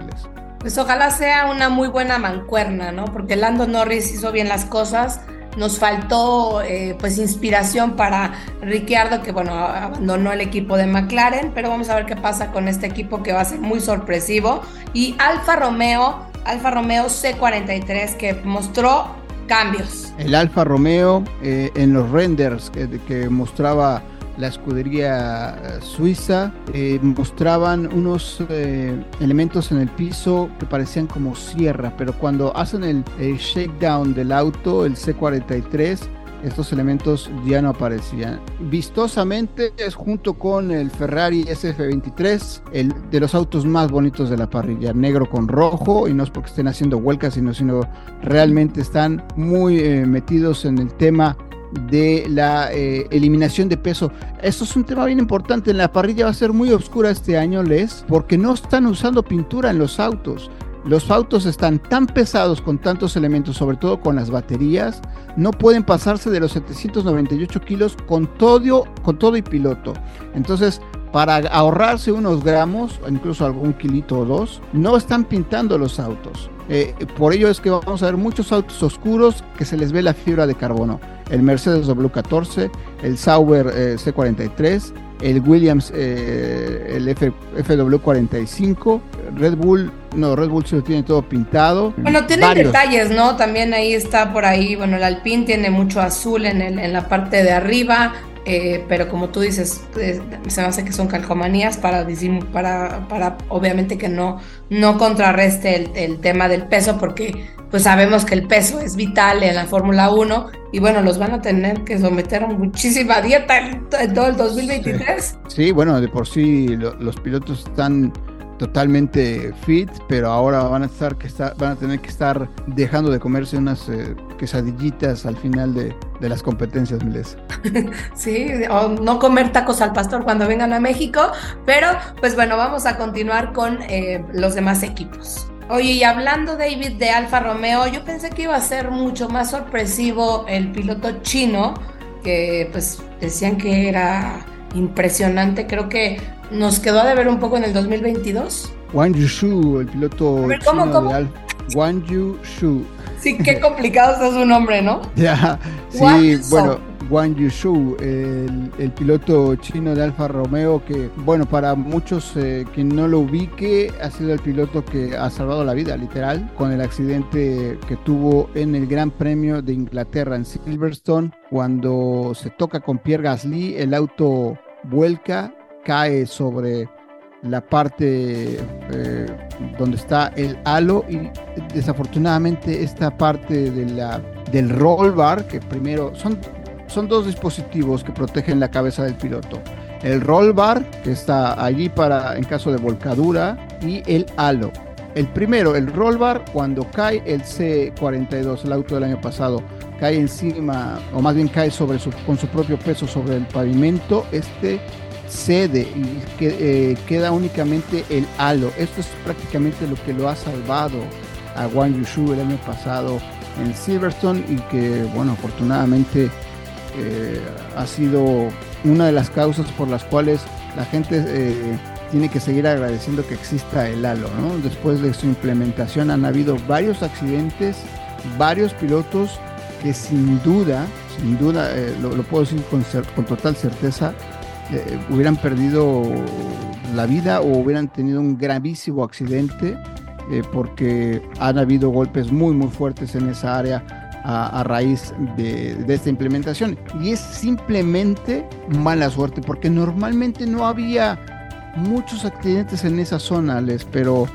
Pues ojalá sea una muy buena mancuerna, ¿no? Porque Lando Norris hizo bien las cosas. Nos faltó eh, pues inspiración para Ricciardo, que bueno, abandonó el equipo de McLaren, pero vamos a ver qué pasa con este equipo que va a ser muy sorpresivo. Y Alfa Romeo Alfa Romeo C43 que mostró cambios. El Alfa Romeo eh, en los renders que, mostraba la escudería eh, suiza eh, mostraban unos elementos en el piso que parecían como sierra, pero cuando hacen el, el shakedown del auto, el C43, estos elementos ya no aparecían. Vistosamente es junto con el Ferrari SF23, el de los autos más bonitos de la parrilla, negro con rojo, y no es porque estén haciendo vuelcas, sino, sino realmente están muy eh, metidos en el tema de la eh, eliminación de peso. Esto es un tema bien importante. En la parrilla va a ser muy oscura este año, Les, porque no están usando pintura en los autos. Los autos están tan pesados con tantos elementos, sobre todo con las baterías, no pueden pasarse de los 798 kilos con todo, con todo y piloto. Entonces, para ahorrarse unos gramos, incluso algún kilito o dos, no están pintando los autos. Eh, por ello es que vamos a ver muchos autos oscuros que se les ve la fibra de carbono. El Mercedes W14, el Sauber eh, C43, el Williams, eh, el F, FW45, Red Bull, no, Red Bull se lo tiene todo pintado. Bueno, tiene detalles, ¿no? También ahí está por ahí, bueno, el Alpine tiene mucho azul en, el, en la parte de arriba, eh, pero como tú dices, eh, se me hace que son calcomanías para, para, para obviamente que no, no contrarreste el, el, tema del peso, porque pues sabemos que el peso es vital en la Fórmula 1 y bueno, los van a tener que someter a muchísima dieta en, todo el 2023. Sí. bueno, de por sí los pilotos están totalmente fit, pero ahora van a estar que está, van a tener que estar dejando de comerse unas eh, quesadillitas al final de, de las competencias, Miles. sí, o no comer tacos al pastor cuando vengan a México, pero pues bueno, vamos a continuar con eh, los demás equipos. Oye, y hablando David de Alfa Romeo, yo pensé que iba a ser mucho más sorpresivo el piloto chino, que pues decían que era impresionante, creo que nos quedó a deber un poco en el 2022. Wang Yushu, el piloto ver, ¿cómo, cómo? de Wang Yushu. Sí, qué complicado está su nombre, ¿no? Ya, sí, bueno, Wang Yushu, el, el, piloto chino de Alfa Romeo, que, bueno, para muchos eh, quien no lo ubique, ha sido el piloto que ha salvado la vida, literal, con el accidente que tuvo en el Gran Premio de Inglaterra en Silverstone, cuando se toca con Pierre Gasly, el auto vuelca cae sobre la parte eh, donde está el halo y desafortunadamente esta parte de del roll bar, que primero son, son dos dispositivos que protegen la cabeza del piloto. El roll bar, que está allí para en caso de volcadura, y el halo. El primero, el roll bar, cuando cae el C42, el auto del año pasado, cae encima, o más bien cae sobre con su propio peso sobre el pavimento, este cede y que, eh, queda únicamente el halo. Esto es prácticamente lo que lo ha salvado a Wang Yushu el año pasado en Silverstone y que, bueno, afortunadamente eh, ha sido una de las causas por las cuales la gente eh, tiene que seguir agradeciendo que exista el halo. Después de su implementación han habido varios accidentes, varios pilotos que sin duda, sin duda, lo, puedo decir con total certeza, eh, hubieran perdido la vida o hubieran tenido un gravísimo accidente eh, porque han habido golpes muy muy fuertes en esa área a, raíz de, esta implementación. Y es simplemente mala suerte porque normalmente no había muchos accidentes en esa zona Les, pero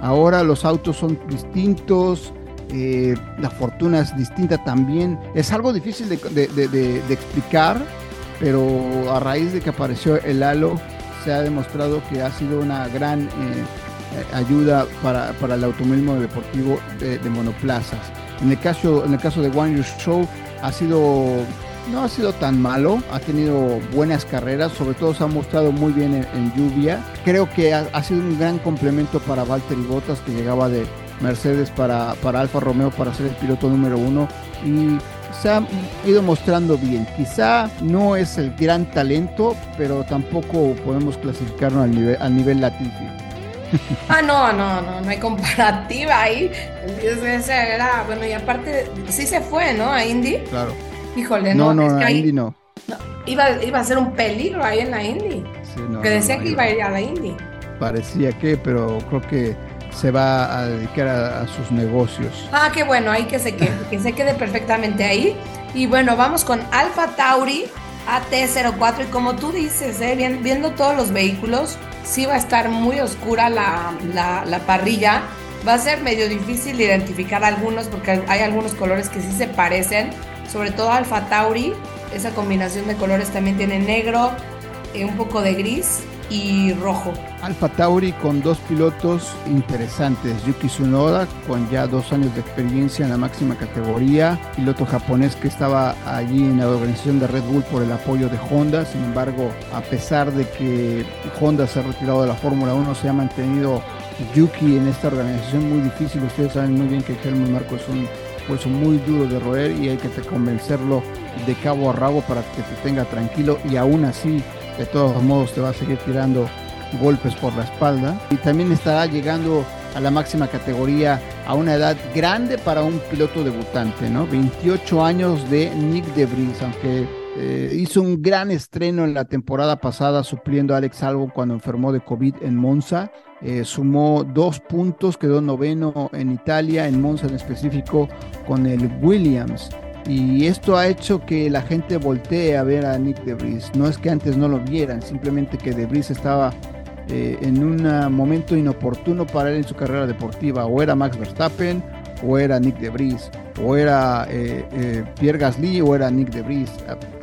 ahora los autos son distintos eh, la fortuna es distinta también. Es algo difícil de explicar pero a raíz de que apareció el halo se ha demostrado que ha sido una gran eh, ayuda para, para, el automovilismo deportivo de, monoplazas. En el caso, en el caso de One Show ha sido no ha sido tan malo, ha tenido buenas carreras, sobre todo se ha mostrado muy bien en, lluvia. Creo que ha, ha, sido un gran complemento para Valtteri Bottas que llegaba de Mercedes para, para Alfa Romeo para ser el piloto número uno y se ha ido mostrando bien. Quizá no es el gran talento, pero tampoco podemos clasificarlo al nivel, al nivel Latifi. Ah, no, no, no, no hay comparativa ahí. Ese era, bueno, y aparte, sí se fue, ¿no? A Indy. Claro. Híjole, no. No, no, es que a Indy no. no. Iba, iba a ser un peligro ahí en la Indy. Sí, no, que decía que iba a ir a la Indy. Parecía que, pero creo que se va a dedicar a, sus negocios. Ah, qué bueno, ahí que se quede, que se quede perfectamente ahí. Y bueno, vamos con Alfa Tauri AT04 y como tú dices, ¿eh? viendo todos los vehículos, sí va a estar muy oscura la, la, la, parrilla. Va a ser medio difícil identificar algunos porque hay algunos colores que sí se parecen, sobre todo Alfa Tauri. Esa combinación de colores también tiene negro, eh, un poco de gris y rojo. Alfa Tauri con dos pilotos interesantes, Yuki Tsunoda con ya dos años de experiencia en la máxima categoría, piloto japonés que estaba allí en la organización de Red Bull por el apoyo de Honda, sin embargo, a pesar de que Honda se ha retirado de la Fórmula 1, se ha mantenido Yuki en esta organización muy difícil, ustedes saben muy bien que Helmut Marco es un hueso muy duro de roer y hay que convencerlo de cabo a rabo para que te tenga tranquilo y aún así de todos modos te va a seguir tirando golpes por la espalda y también estará llegando a la máxima categoría a una edad grande para un piloto debutante, ¿no? 28 años de Nick DeVries, aunque eh, hizo un gran estreno en la temporada pasada supliendo a Alex Albon cuando enfermó de COVID en Monza. Eh, sumó dos puntos, quedó noveno en Italia, en Monza en específico, con el Williams. Y esto ha hecho que la gente voltee a ver a Nick DeVries. No es que antes no lo vieran, simplemente que DeVries estaba eh, en un momento inoportuno para él en su carrera deportiva. O era Max Verstappen, o era Nick DeVries, o era eh, eh, Pierre Gasly, o era Nick DeVries.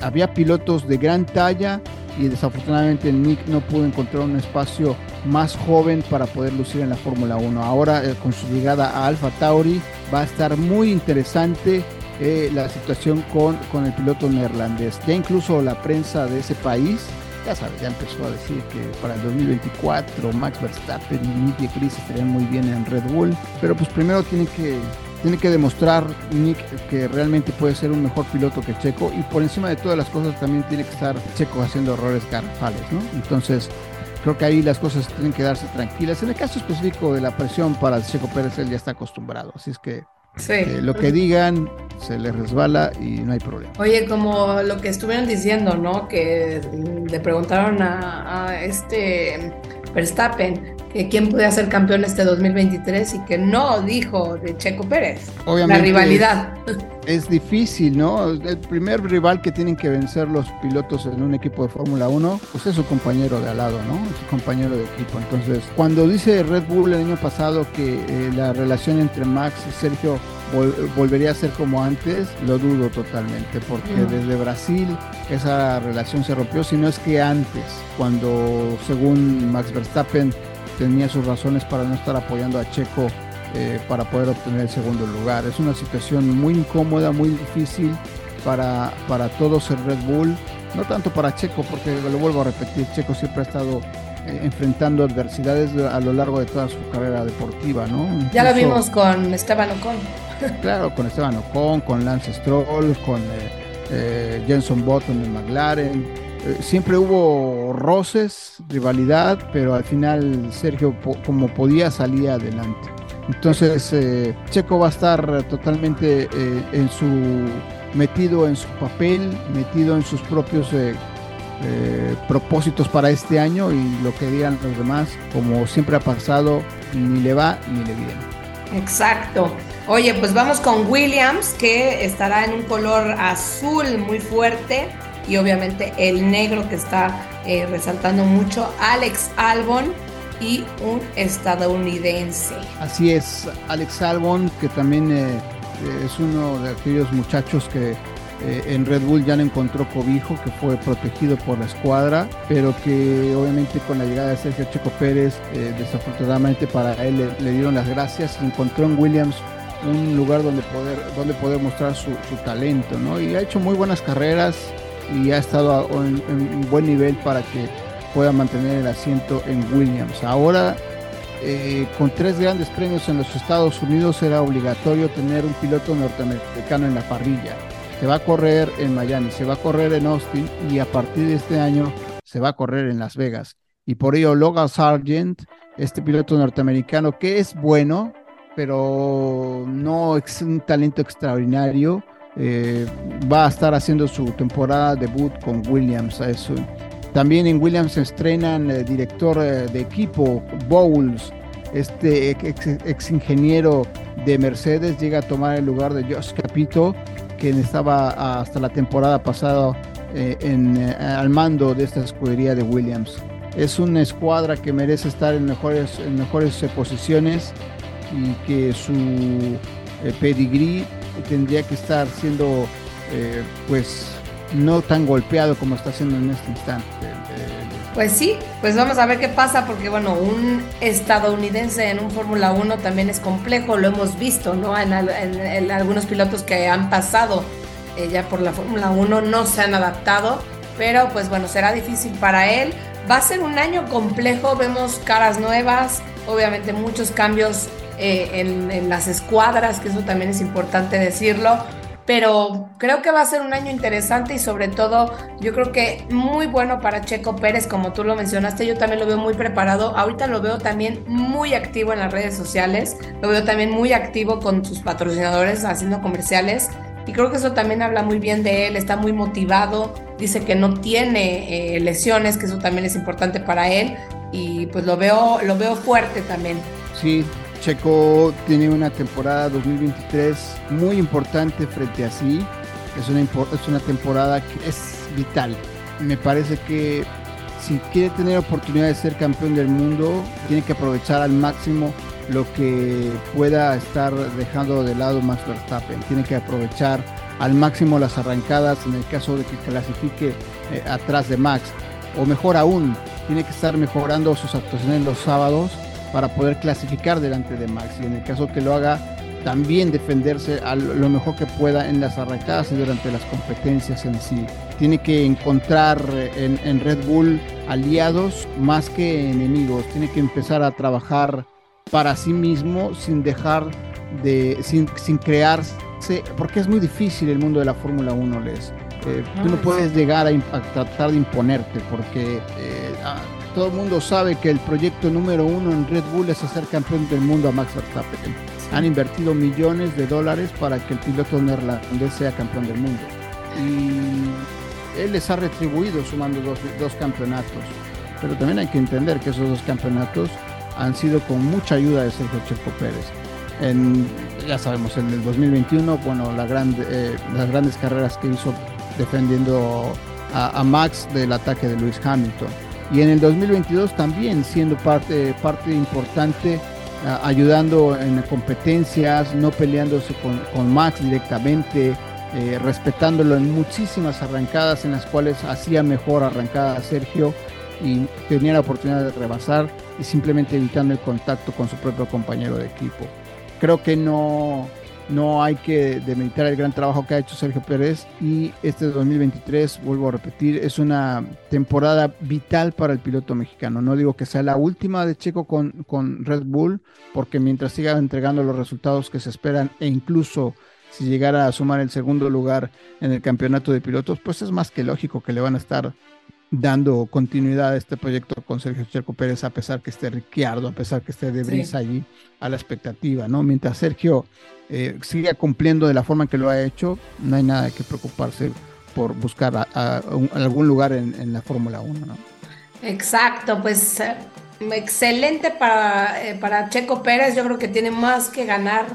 Había pilotos de gran talla y desafortunadamente Nick no pudo encontrar un espacio más joven para poder lucir en la Fórmula 1. Ahora con su llegada a Alfa Tauri va a estar muy interesante la situación con, con el piloto neerlandés. Ya incluso la prensa de ese país ya sabes, ya empezó a decir que para el 2024 Max Verstappen y Nick Chris estarían muy bien en Red Bull, pero pues primero tiene que tiene que demostrar Nick que realmente puede ser un mejor piloto que Checo y por encima de todas las cosas también tiene que estar Checo haciendo errores garrafales, ¿no? Entonces creo que ahí las cosas tienen que darse tranquilas. En el caso específico de la presión para Checo Pérez, él ya está acostumbrado, así es que eh, lo que digan se le resbala y no hay problema. Oye, como lo que estuvieron diciendo, ¿no? Que le preguntaron a, este Verstappen que quién podía ser campeón este 2023 y que no dijo de Checo Pérez. Obviamente. La rivalidad. Es difícil, ¿no? El primer rival que tienen que vencer los pilotos en un equipo de Fórmula 1, pues es su compañero de al lado, ¿no? Su compañero de equipo. Entonces, cuando dice Red Bull el año pasado que eh, la relación entre Max y Sergio volvería a ser como antes, lo dudo totalmente, porque desde Brasil esa relación se rompió, si no es que antes, cuando según Max Verstappen tenía sus razones para no estar apoyando a Checo eh, para poder obtener el segundo lugar. Es una situación muy incómoda, muy difícil para, para todos el Red Bull, no tanto para Checo, porque lo vuelvo a repetir, Checo siempre ha estado enfrentando adversidades a lo largo de toda su carrera deportiva, ¿no? ya lo vimos con Esteban Ocon. claro, con Esteban Ocon, con Lance Stroll, con eh, Jenson Button en McLaren, eh, siempre hubo roces, rivalidad, pero al final Sergio como podía salía adelante. Entonces eh, Checo va a estar totalmente eh, en su metido en su papel, metido en sus propios propósitos para este año y lo que digan los demás, como siempre ha pasado, ni le va ni le viene. Exacto. Oye, pues vamos con Williams, que estará en un color azul muy fuerte y obviamente el negro que está eh, resaltando mucho, Alex Albon y un estadounidense. Así es, Alex Albon, que también eh, es uno de aquellos muchachos que eh, en Red Bull ya no encontró cobijo, que fue protegido por la escuadra, pero que obviamente con la llegada de Sergio Checo Pérez, desafortunadamente para él le, dieron las gracias, encontró en Williams un lugar donde poder, donde poder mostrar su, talento, ¿no? Y ha hecho muy buenas carreras, y ha estado en, buen nivel para que pueda mantener el asiento en Williams. Ahora, eh, con tres grandes premios en los Estados Unidos, era obligatorio tener un piloto norteamericano en la parrilla. Se va a correr en Miami, se va a correr en Austin y a partir de este año se va a correr en Las Vegas. Y por ello Logan Sargent, este piloto norteamericano que es bueno, pero no es un talento extraordinario, eh, va a estar haciendo su temporada debut con Williams. Eso. También en Williams estrenan el director eh, de equipo, Bowles, este ex, ingeniero de Mercedes, llega a tomar el lugar de Josh Capito, quien estaba hasta la temporada pasada eh, en, al mando de esta escudería de Williams. Es una escuadra que merece estar en mejores, en mejores posiciones y que su pedigrí tendría que estar siendo eh, pues no tan golpeado como está haciendo en este instante. Pues sí, pues vamos a ver qué pasa, porque bueno, un estadounidense en un Fórmula 1 también es complejo, lo hemos visto, ¿no? En, algunos pilotos que han pasado eh, ya por la Fórmula 1 no se han adaptado, pero pues bueno, será difícil para él. Va a ser un año complejo, vemos caras nuevas, obviamente muchos cambios eh, en, las escuadras, que eso también es importante decirlo, pero creo que va a ser un año interesante y sobre todo yo creo que muy bueno para Checo Pérez, como tú lo mencionaste, yo también lo veo muy preparado, ahorita lo veo también muy activo en las redes sociales, lo veo también muy activo con sus patrocinadores haciendo comerciales y creo que eso también habla muy bien de él, está muy motivado, dice que no tiene eh, lesiones, que eso también es importante para él y pues lo veo, lo veo fuerte también. Sí, Checo tiene una temporada 2023 muy importante frente a sí. Es una, es una temporada que es vital. Me parece que si quiere tener oportunidad de ser campeón del mundo, tiene que aprovechar al máximo lo que pueda estar dejando de lado Max Verstappen. Tiene que aprovechar al máximo las arrancadas en el caso de que clasifique eh, atrás de Max. O mejor aún, tiene que estar mejorando sus actuaciones los sábados para poder clasificar delante de Max. Y en el caso que lo haga, también defenderse a lo mejor que pueda en las arrancadas y durante las competencias en sí. Tiene que encontrar en, en Red Bull aliados más que enemigos. Tiene que empezar a trabajar para sí mismo sin dejar de, sin, sin crearse, porque es muy difícil el mundo de la Fórmula 1, Les. Eh, tú no puedes llegar a, tratar de imponerte, porque eh, ah, todo el mundo sabe que el proyecto número uno en Red Bull es hacer campeón del mundo a Max Verstappen. Han invertido millones de dólares para que el piloto neerlandés sea campeón del mundo. Y él les ha retribuido sumando dos, dos campeonatos. Pero también hay que entender que esos dos campeonatos han sido con mucha ayuda de Sergio Checo Pérez. En, ya sabemos, en el 2021, bueno, la eh, las grandes carreras que hizo defendiendo a, Max del ataque de Lewis Hamilton. Y en el 2022 también siendo parte, parte importante, ayudando en competencias, no peleándose con, Max directamente, eh, respetándolo en muchísimas arrancadas en las cuales hacía mejor arrancada Sergio y tenía la oportunidad de rebasar y simplemente evitando el contacto con su propio compañero de equipo. Creo que no, no hay que demeritar el gran trabajo que ha hecho Sergio Pérez y este 2023, vuelvo a repetir, es una temporada vital para el piloto mexicano. No digo que sea la última de Checo con, con Red Bull, porque mientras siga entregando los resultados que se esperan e incluso si llegara a sumar el segundo lugar en el campeonato de pilotos, pues es más que lógico que le van a estar dando continuidad a este proyecto con Sergio Checo Pérez, a pesar que esté Ricciardo, a pesar que esté De Vries allí a la expectativa, ¿no? Mientras Sergio eh, siga cumpliendo de la forma que lo ha hecho, no hay nada que preocuparse por buscar algún lugar en, la Fórmula 1, ¿no? Exacto, pues eh, excelente para, eh, para Checo Pérez, yo creo que tiene más que ganar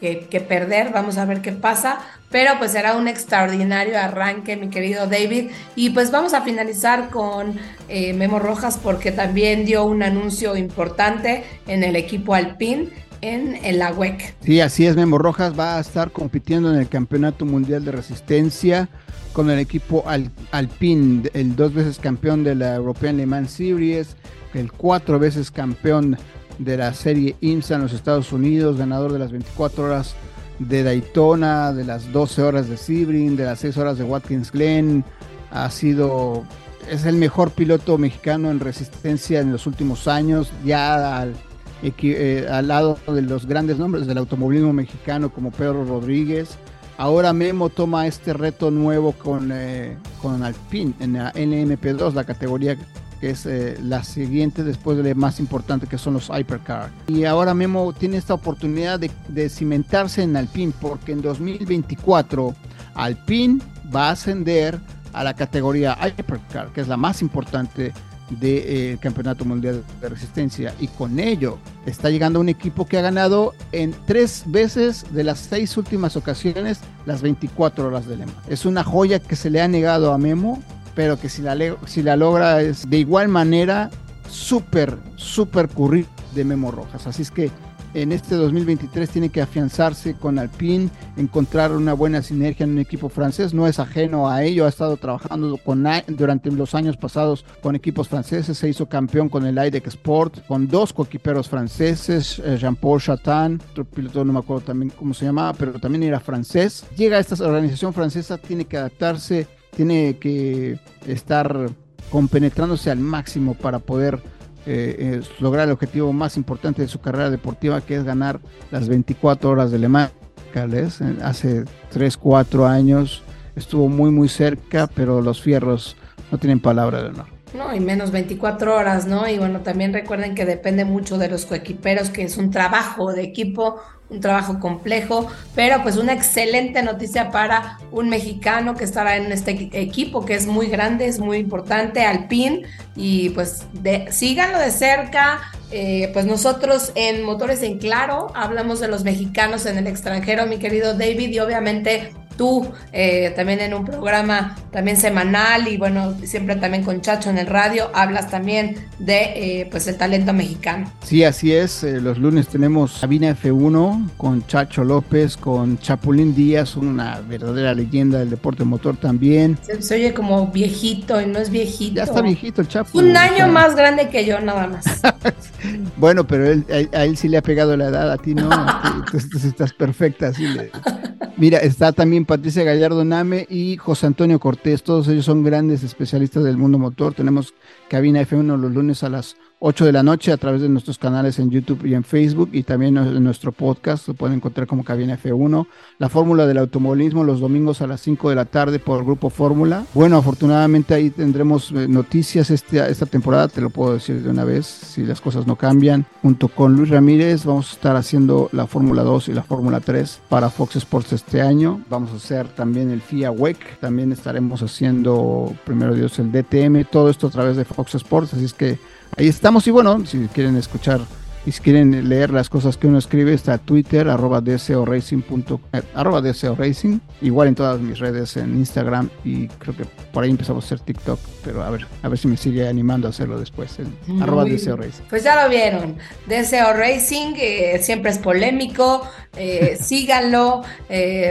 que, perder, vamos a ver qué pasa, pero pues será un extraordinario arranque, mi querido David. Y pues vamos a finalizar con eh, Memo Rojas porque también dio un anuncio importante en el equipo Alpine en el AWEC. Sí, así es, Memo Rojas va a estar compitiendo en el Campeonato Mundial de Resistencia con el equipo Alpine, el dos veces campeón de la European Le Mans Series, el cuatro veces campeón de la serie IMSA en los Estados Unidos, ganador de las 24 horas de Daytona, de las 12 horas de Sebring, de las 6 horas de Watkins Glen. Ha sido, es el mejor piloto mexicano en resistencia en los últimos años, ya al, eh, al lado de los grandes nombres del automovilismo mexicano como Pedro Rodríguez. Ahora Memo toma este reto nuevo con, eh, con Alpine en la NMP2, la categoría que es eh, la siguiente después de la más importante que son los Hypercar. Y ahora Memo tiene esta oportunidad de, cimentarse en Alpine porque en 2024 Alpine va a ascender a la categoría Hypercar, que es la más importante del eh, Campeonato Mundial de Resistencia y con ello está llegando un equipo que ha ganado en tres veces de las seis últimas ocasiones las 24 horas de lema. Es una joya que se le ha negado a Memo pero que si la, si la logra es de igual manera súper, súper currir de Memo Rojas. Así es que en este 2023 tiene que afianzarse con Alpine, encontrar una buena sinergia en un equipo francés, no es ajeno a ello, ha estado trabajando con, durante los años pasados con equipos franceses, se hizo campeón con el IDEC Sport, con dos coequiperos franceses, eh, Jean-Paul Chatin, otro piloto no me acuerdo también cómo se llamaba, pero también era francés. Llega a esta organización francesa, tiene que adaptarse tiene que estar compenetrándose al máximo para poder eh, eh, lograr el objetivo más importante de su carrera deportiva, que es ganar las 24 horas de Le Mans, Les. Hace 3, 4 años estuvo muy, muy cerca, pero los fierros no tienen palabra de honor. No, y menos 24 horas, ¿no? Y bueno, también recuerden que depende mucho de los coequiperos, que es un trabajo de equipo, un trabajo complejo, pero pues una excelente noticia para un mexicano que estará en este equipo que es muy grande, es muy importante, Alpine, y pues de, síganlo de cerca. Eh, pues nosotros en Motores en Claro hablamos de los mexicanos en el extranjero, mi querido David, y obviamente tú eh, también en un programa también semanal y bueno, siempre también con Chacho en el radio, hablas también de eh, pues el talento mexicano. Sí, así es, eh, los lunes tenemos Sabina F1 con Chacho López, con Chapulín Díaz, una verdadera leyenda del deporte motor también. Se, oye como viejito y no es viejito. Ya está viejito el Chapo. Un año más grande que yo nada más. bueno, pero él, a, él sí le ha pegado la edad, a ti no, entonces estás perfecta, así le... Mira, está también Patricia Gallardo Name y José Antonio Cortés. Todos ellos son grandes especialistas del mundo motor. Tenemos cabina F1 los lunes a las 8 de la noche a través de nuestros canales en YouTube y en Facebook y también en nuestro podcast, lo pueden encontrar como Cabina F1. La fórmula del automovilismo los domingos a las 5 de la tarde por Grupo Fórmula. Bueno, afortunadamente ahí tendremos eh, noticias este, esta temporada, te lo puedo decir de una vez, si las cosas no cambian. Junto con Luis Ramírez vamos a estar haciendo la Fórmula 2 y la Fórmula 3 para Fox Sports este año. Vamos a hacer también el FIA WEC, también estaremos haciendo, primero Dios, el DTM, todo esto a través de Fox Sports, así es que ahí estamos y bueno, si quieren escuchar y si quieren leer las cosas que uno escribe, está Twitter, arroba Racing, eh, arroba Racing, igual en todas mis redes, en Instagram y creo que por ahí empezamos a hacer TikTok, pero a ver, a ver si me sigue animando a hacerlo después, en arroba Racing. Pues ya lo vieron, Deseo Racing, eh, siempre es polémico, eh, síganlo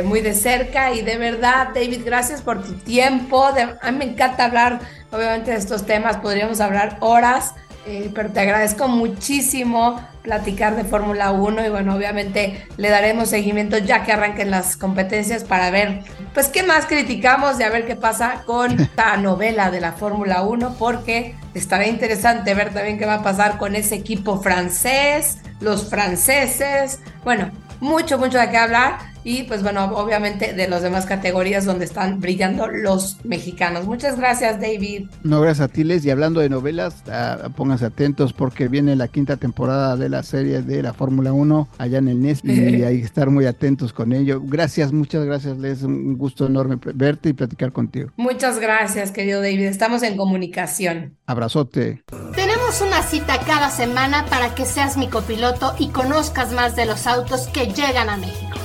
muy de cerca y de verdad, David, gracias por tu tiempo, a mí me encanta hablar, obviamente, de estos temas, podríamos hablar horas eh, pero te agradezco muchísimo platicar de Fórmula 1 y bueno, obviamente le daremos seguimiento ya que arranquen las competencias para ver, pues qué más criticamos y a ver qué pasa con esta novela de la Fórmula 1 porque estará interesante ver también qué va a pasar con ese equipo francés, los franceses, bueno, mucho, mucho de qué hablar y pues bueno, obviamente de las demás categorías donde están brillando los mexicanos. Muchas gracias, David. No, gracias a ti, Les. Y hablando de novelas, uh, pónganse atentos porque viene la quinta temporada de la serie de la Fórmula 1 allá en el NES y hay que estar muy atentos con ello. Gracias, muchas gracias, Les. Un gusto enorme verte y platicar contigo. Muchas gracias, querido David. Estamos en comunicación. Abrazote. Tenemos una cita cada semana para que seas mi copiloto y conozcas más de los autos que llegan a México.